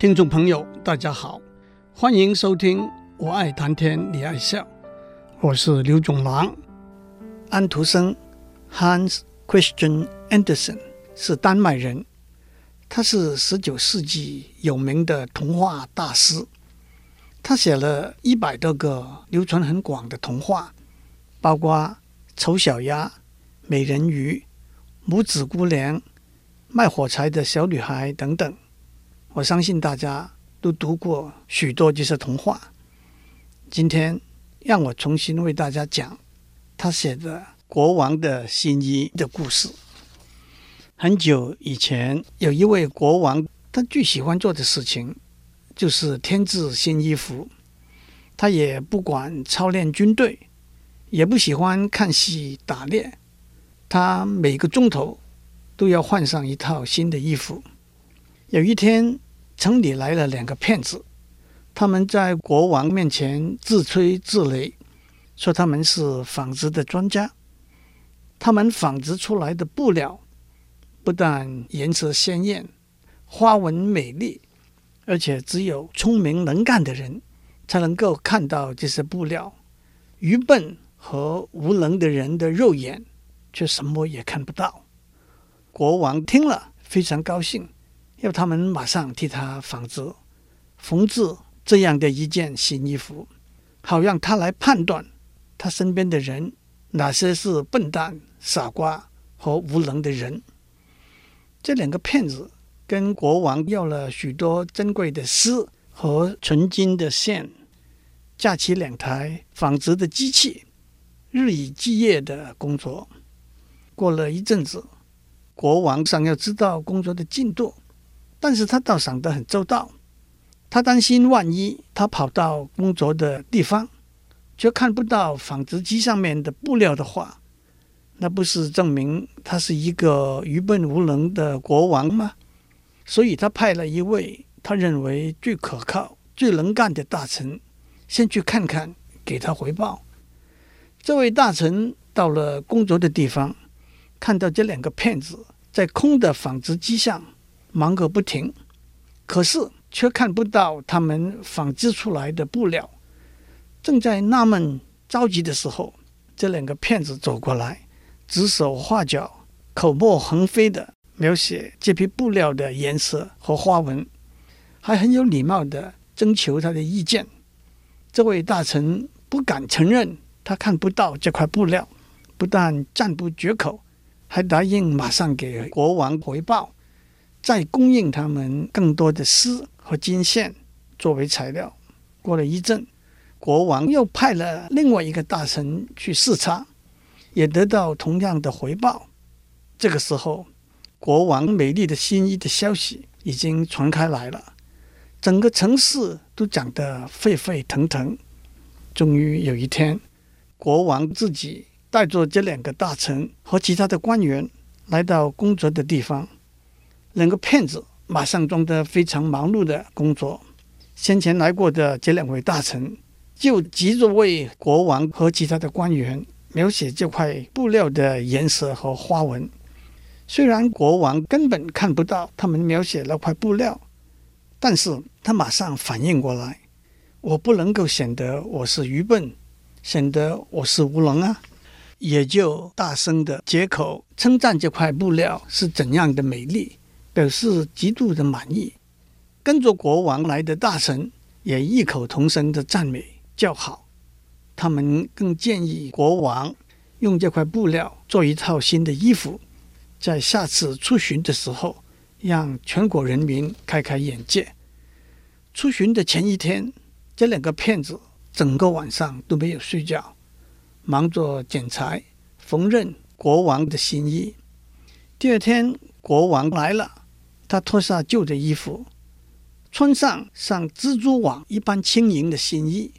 听众朋友，大家好，欢迎收听《我爱谈天你爱笑》，我是刘总郎。安徒生 （Hans Christian Andersen） 是丹麦人，他是十九世纪有名的童话大师。他写了一百多个流传很广的童话，包括《丑小鸭》《美人鱼》《拇指姑娘》。卖火柴的小女孩等等，我相信大家都读过许多这些童话。今天让我重新为大家讲他写的《国王的新衣》的故事。很久以前，有一位国王，他最喜欢做的事情就是添置新衣服。他也不管操练军队，也不喜欢看戏打猎。他每个钟头，都要换上一套新的衣服。有一天，城里来了两个骗子，他们在国王面前自吹自擂，说他们是纺织的专家。他们纺织出来的布料不但颜色鲜艳、花纹美丽，而且只有聪明能干的人才能够看到这些布料，愚笨和无能的人的肉眼却什么也看不到。国王听了非常高兴，要他们马上替他纺织、缝制这样的一件新衣服，好让他来判断他身边的人哪些是笨蛋、傻瓜和无能的人。这两个骗子跟国王要了许多珍贵的丝和纯金的线，架起两台纺织的机器，日以继夜的工作。过了一阵子。国王想要知道工作的进度，但是他倒想得很周到。他担心万一他跑到工作的地方，却看不到纺织机上面的布料的话，那不是证明他是一个愚笨无能的国王吗？所以他派了一位他认为最可靠、最能干的大臣，先去看看，给他回报。这位大臣到了工作的地方。看到这两个骗子在空的纺织机上忙个不停，可是却看不到他们纺织出来的布料。正在纳闷着急的时候，这两个骗子走过来，指手画脚、口沫横飞地描写这批布料的颜色和花纹，还很有礼貌地征求他的意见。这位大臣不敢承认他看不到这块布料，不但赞不绝口。还答应马上给国王回报，再供应他们更多的丝和金线作为材料。过了一阵，国王又派了另外一个大臣去视察，也得到同样的回报。这个时候，国王美丽的新衣的消息已经传开来了，整个城市都讲得沸沸腾腾。终于有一天，国王自己。带着这两个大臣和其他的官员来到工作的地方，两个骗子马上装得非常忙碌的工作。先前来过的这两位大臣就急着为国王和其他的官员描写这块布料的颜色和花纹。虽然国王根本看不到他们描写那块布料，但是他马上反应过来：我不能够显得我是愚笨，显得我是无能啊！也就大声的接口称赞这块布料是怎样的美丽，表示极度的满意。跟着国王来的大臣也异口同声的赞美叫好。他们更建议国王用这块布料做一套新的衣服，在下次出巡的时候，让全国人民开开眼界。出巡的前一天，这两个骗子整个晚上都没有睡觉。忙着剪裁、缝纫国王的新衣。第二天，国王来了，他脱下旧的衣服，穿上像蜘蛛网一般轻盈的新衣，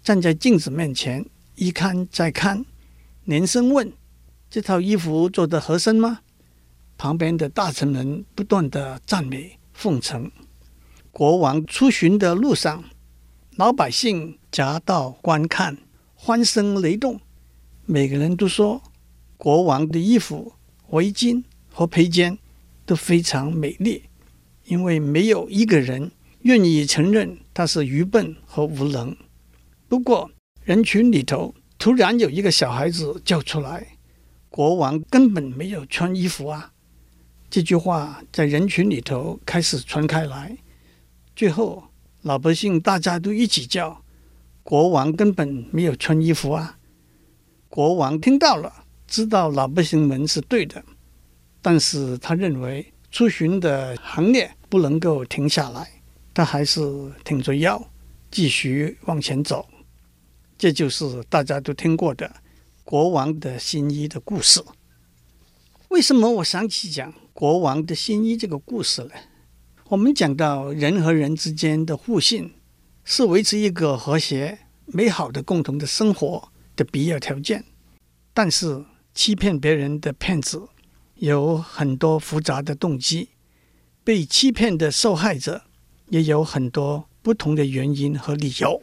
站在镜子面前一看再看，连声问：“这套衣服做得合身吗？”旁边的大臣们不断地赞美奉承。国王出巡的路上，老百姓夹道观看。欢声雷动，每个人都说国王的衣服、围巾和披肩都非常美丽，因为没有一个人愿意承认他是愚笨和无能。不过，人群里头突然有一个小孩子叫出来：“国王根本没有穿衣服啊！”这句话在人群里头开始传开来，最后老百姓大家都一起叫：“国王根本没有穿衣服啊！”国王听到了，知道老百姓们是对的，但是他认为出巡的行列不能够停下来，他还是挺着腰继续往前走。这就是大家都听过的国王的新衣的故事。为什么我想起讲国王的新衣这个故事呢？我们讲到人和人之间的互信是维持一个和谐美好的共同的生活的必要条件，但是欺骗别人的骗子有很多复杂的动机，被欺骗的受害者也有很多不同的原因和理由。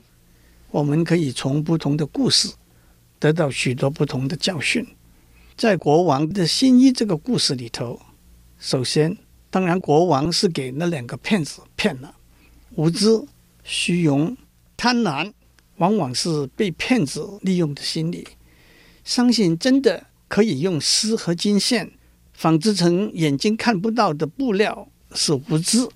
我们可以从不同的故事得到许多不同的教训。在国王的新衣这个故事里头，首先，当然国王是给那两个骗子骗了。无知、虚荣、贪婪，往往是被骗子利用的心理。相信真的可以用丝和金线纺织成眼睛看不到的布料是无知。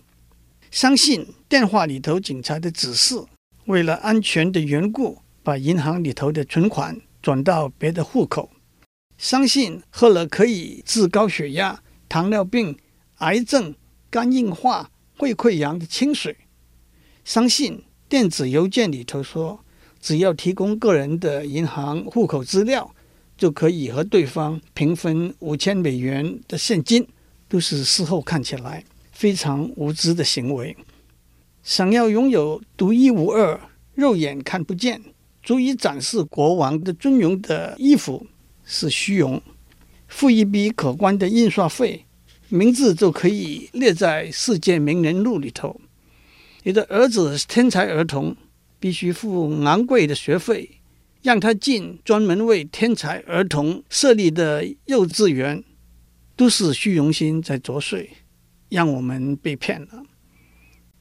相信电话里头警察的指示。为了安全的缘故，把银行里头的存款转到别的户口。相信喝了可以治高血压、糖尿病、癌症、肝硬化、胃溃疡的清水。相信电子邮件里头说，只要提供个人的银行户口资料，就可以和对方平分五千美元的现金，都是事后看起来非常无知的行为。想要拥有独一无二、肉眼看不见、足以展示国王的尊荣的衣服是虚荣，付一笔可观的印刷费，名字就可以列在世界名人录里头。你的儿子是天才儿童，必须付昂贵的学费，让他进专门为天才儿童设立的幼稚园，都是虚荣心在作祟，让我们被骗了。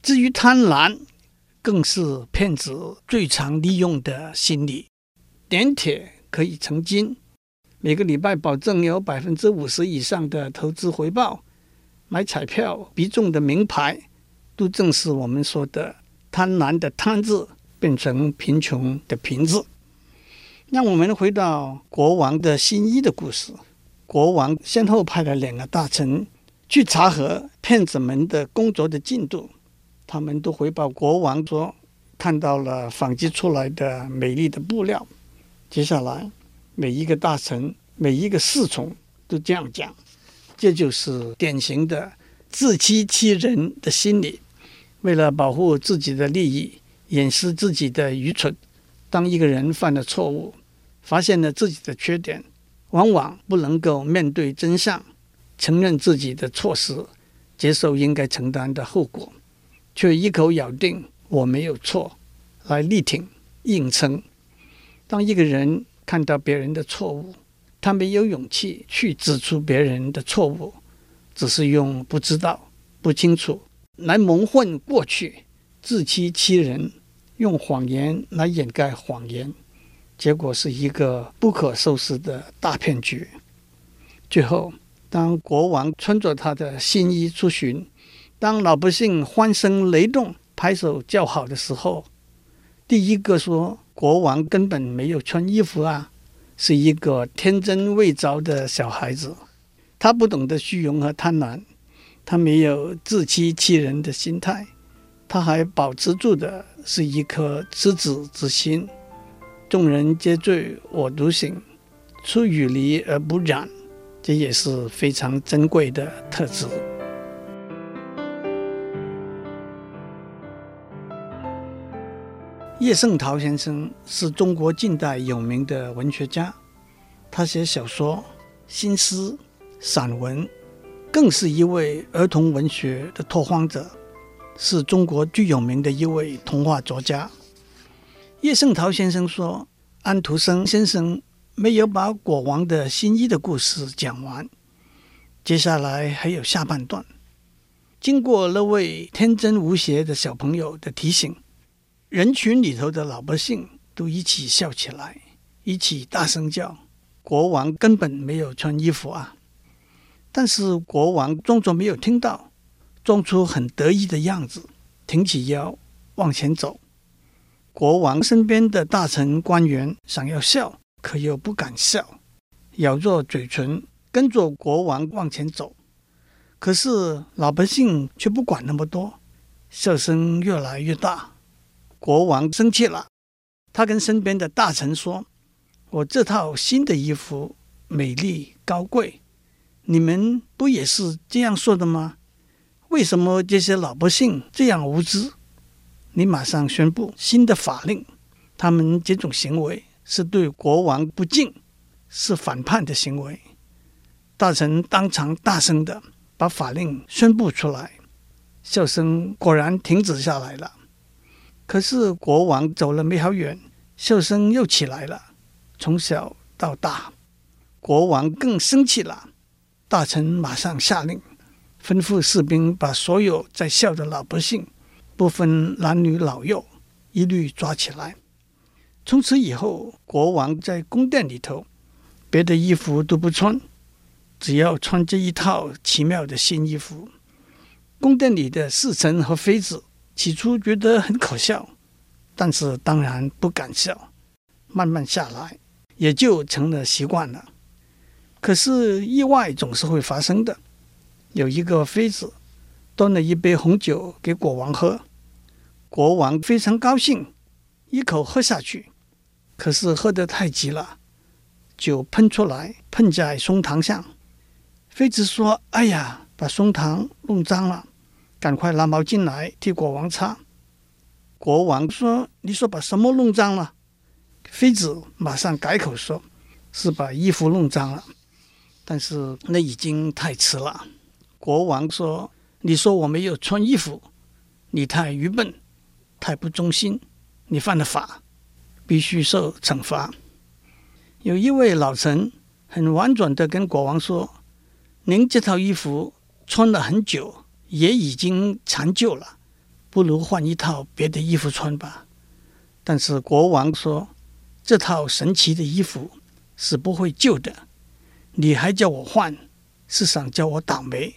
至于贪婪，更是骗子最常利用的心理。点铁可以成金，每个礼拜保证有百分之五十以上的投资回报，买彩票必中的名牌，都正是我们说的贪婪的贪字变成贫穷的贫字。让我们回到国王的新衣的故事。国王先后派了两个大臣去查核骗子们的工作的进度。他们都回报国王说，看到了纺织出来的美丽的布料。接下来，每一个大臣、每一个侍从都这样讲，这就是典型的自欺欺人的心理。为了保护自己的利益，掩饰自己的愚蠢。当一个人犯了错误，发现了自己的缺点，往往不能够面对真相，承认自己的错失，接受应该承担的后果。却一口咬定我没有错，来力挺硬撑。当一个人看到别人的错误，他没有勇气去指出别人的错误，只是用不知道、不清楚来蒙混过去，自欺欺人，用谎言来掩盖谎言，结果是一个不可收拾的大骗局。最后，当国王穿着他的新衣出巡。当老百姓欢声雷动、拍手叫好的时候，第一个说国王根本没有穿衣服啊，是一个天真未着的小孩子。他不懂得虚荣和贪婪，他没有自欺欺人的心态，他还保持住的是一颗赤子之心。众人皆醉我独醒，出淤泥而不染，这也是非常珍贵的特质。叶圣陶先生是中国近代有名的文学家，他写小说、新诗、散文，更是一位儿童文学的拓荒者，是中国最有名的一位童话作家。叶圣陶先生说：“安徒生先生没有把国王的新衣的故事讲完，接下来还有下半段。经过那位天真无邪的小朋友的提醒，人群里头的老百姓都一起笑起来，一起大声叫：“国王根本没有穿衣服啊！”但是国王装作没有听到，装出很得意的样子，挺起腰往前走。国王身边的大臣官员想要笑，可又不敢笑，咬着嘴唇跟着国王往前走。可是老百姓却不管那么多，笑声越来越大。国王生气了，他跟身边的大臣说：“我这套新的衣服美丽高贵。”你们不也是这样说的吗？为什么这些老百姓这样无知？你马上宣布新的法令，他们这种行为是对国王不敬，是反叛的行为。大臣当场大声的把法令宣布出来，笑声果然停止下来了。可是国王走了没好远，笑声又起来了。从小到大，国王更生气了。大臣马上下令，吩咐士兵把所有在笑的老百姓，不分男女老幼，一律抓起来。从此以后，国王在宫殿里头，别的衣服都不穿，只要穿这一套奇妙的新衣服。宫殿里的侍臣和妃子起初觉得很可笑，但是当然不敢笑。慢慢下来，也就成了习惯了。可是意外总是会发生的。有一个妃子端了一杯红酒给国王喝，国王非常高兴，一口喝下去。可是喝得太急了，酒喷出来，喷在胸膛上。妃子说：“哎呀，把胸膛弄脏了，赶快拿毛巾来替国王擦。”国王说：“你说把什么弄脏了？”妃子马上改口说：“是把衣服弄脏了。”但是那已经太迟了。国王说：“你说我没有穿衣服，你太愚笨，太不忠心，你犯了法，必须受惩罚。”有一位老臣很婉转地跟国王说：“您这套衣服穿了很久，也已经残旧了，不如换一套别的衣服穿吧。”但是国王说：“这套神奇的衣服是不会旧的。”你还叫我换，是想叫我倒霉？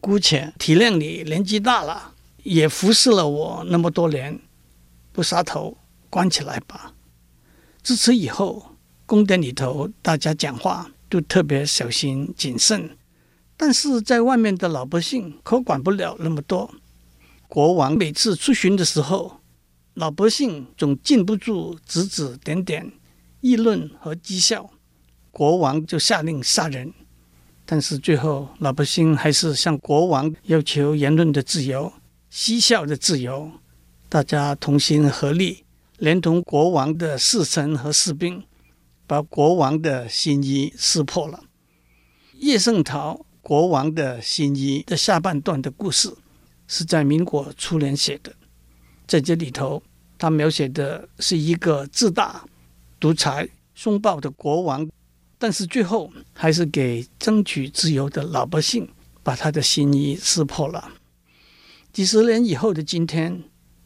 姑且体谅你年纪大了，也服侍了我那么多年，不杀头，关起来吧。自此以后，宫殿里头大家讲话都特别小心谨慎，但是在外面的老百姓可管不了那么多。国王每次出巡的时候，老百姓总禁不住指指点点，议论和讥笑。国王就下令杀人，但是最后老百姓还是向国王要求言论的自由、嬉笑的自由。大家同心合力，连同国王的侍臣和士兵，把国王的新衣撕破了。叶圣陶《国王的新衣》的下半段的故事是在民国初年写的，在这里头，他描写的是一个自大、独裁、凶暴的国王。但是最后还是给争取自由的老百姓把他的新衣撕破了。几十年以后的今天，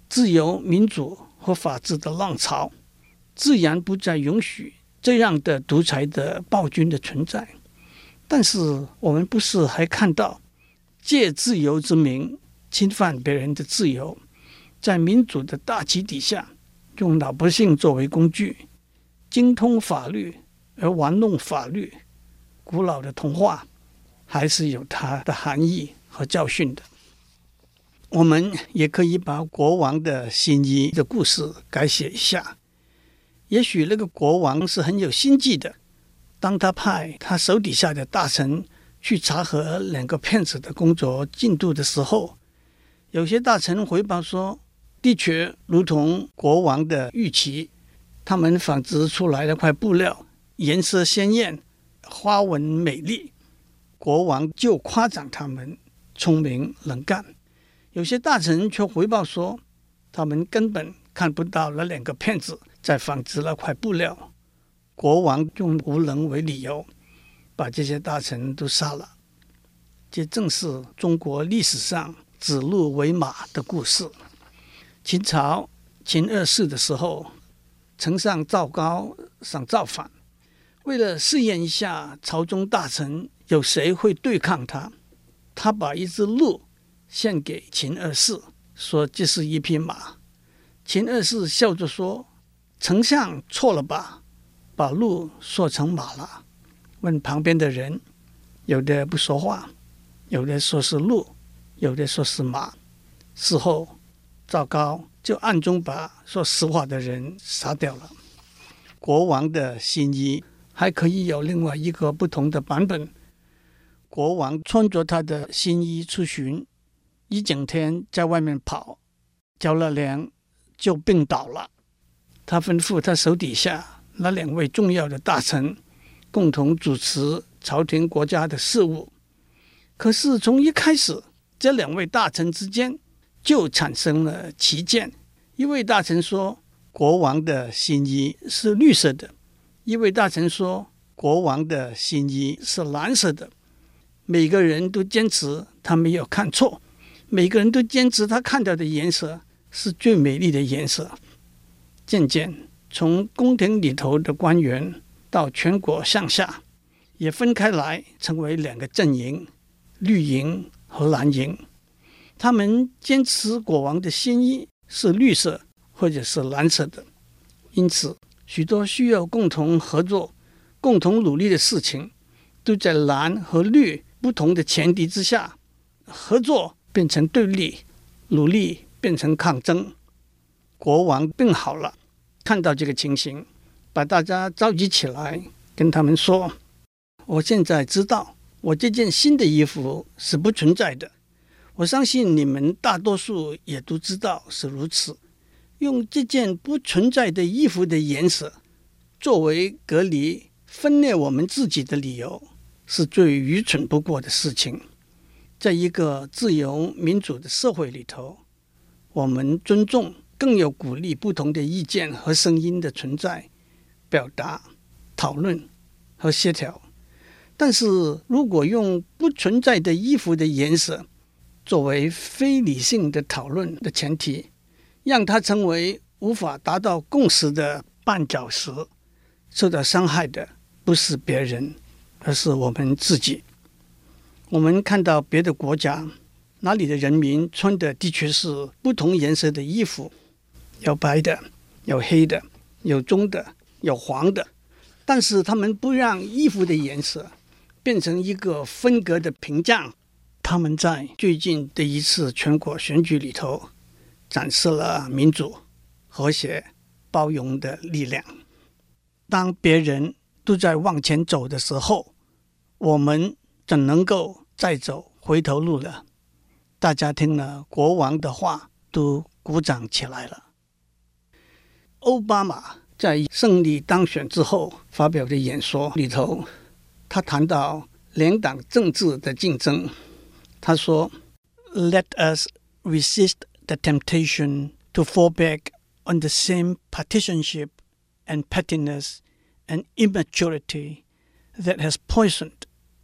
自由、民主和法治的浪潮，自然不再允许这样的独裁的暴君的存在。但是我们不是还看到借自由之名侵犯别人的自由，在民主的大旗底下，用老百姓作为工具，精通法律。而玩弄法律，古老的童话还是有它的含义和教训的。我们也可以把国王的新衣的故事改写一下。也许那个国王是很有心计的，当他派他手底下的大臣去查核两个骗子的工作进度的时候，有些大臣回报说，的确如同国王的预期，他们纺织出来的块布料。颜色鲜艳，花纹美丽，国王就夸奖他们聪明能干。有些大臣却回报说，他们根本看不到那两个骗子在纺织那块布料。国王用无能为理由，把这些大臣都杀了。这正是中国历史上指鹿为马的故事。秦朝秦二世的时候，丞相赵高想造反，为了试验一下朝中大臣有谁会对抗他，他把一只鹿献给秦二世，说这是一匹马。秦二世笑着说：“丞相错了吧？把鹿说成马了。”问旁边的人，有的不说话。有的说是鹿，有的说是马。事后，赵高就暗中把说实话的人杀掉了。国王的新衣还可以有另外一个不同的版本。国王穿着他的新衣出巡，一整天在外面跑，着了凉就病倒了。他吩咐他手底下那两位重要的大臣共同主持朝廷国家的事务。可是从一开始，这两位大臣之间就产生了歧见。一位大臣说：“国王的新衣是绿色的。”一位大臣说：“国王的新衣是蓝色的。”每个人都坚持他没有看错，每个人都坚持他看到的颜色是最美丽的颜色。渐渐，从宫廷里头的官员到全国上下，也分开来，成为两个阵营。绿营和蓝营，他们坚持国王的新衣是绿色或者是蓝色的，因此许多需要共同合作、共同努力的事情，都在蓝和绿不同的前提之下，合作变成对立，努力变成抗争。国王病好了，看到这个情形，把大家召集起来，跟他们说：“我现在知道。”我这件新的衣服是不存在的，我相信你们大多数也都知道是如此。用这件不存在的衣服的颜色作为隔离、分裂我们自己的理由，是最愚蠢不过的事情。在一个自由民主的社会里头，我们尊重，更有鼓励不同的意见和声音的存在、表达、讨论和协调。但是如果用不存在的衣服的颜色作为非理性的讨论的前提，让它成为无法达到共识的绊脚石，受到伤害的不是别人，而是我们自己。我们看到别的国家，哪里的人民穿的的确是不同颜色的衣服，有白的，有黑的，有棕的，有黄的，但是他们不让衣服的颜色。变成一个分隔的屏障。他们在最近的一次全国选举里头，展示了民主、和谐、包容的力量。当别人都在往前走的时候，我们怎能够再走回头路呢？大家听了国王的话，都鼓掌起来了。奥巴马在胜利当选之后发表的演说里头。他谈到两党政治的竞争，他说：“Let us resist the temptation to fall back on the same partisanship and pettiness and immaturity that has poisoned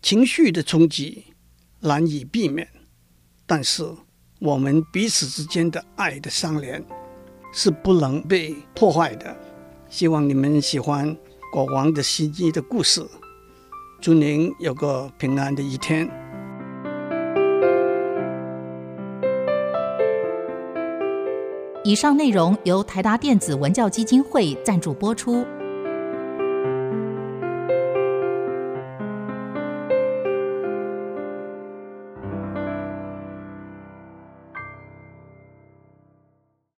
情绪的冲击难以避免，但是我们彼此之间的爱的相连是不能被破坏的。希望你们喜欢。国王的新衣的故事，祝您有个平安的一天。以上内容由台达电子文教基金会赞助播出。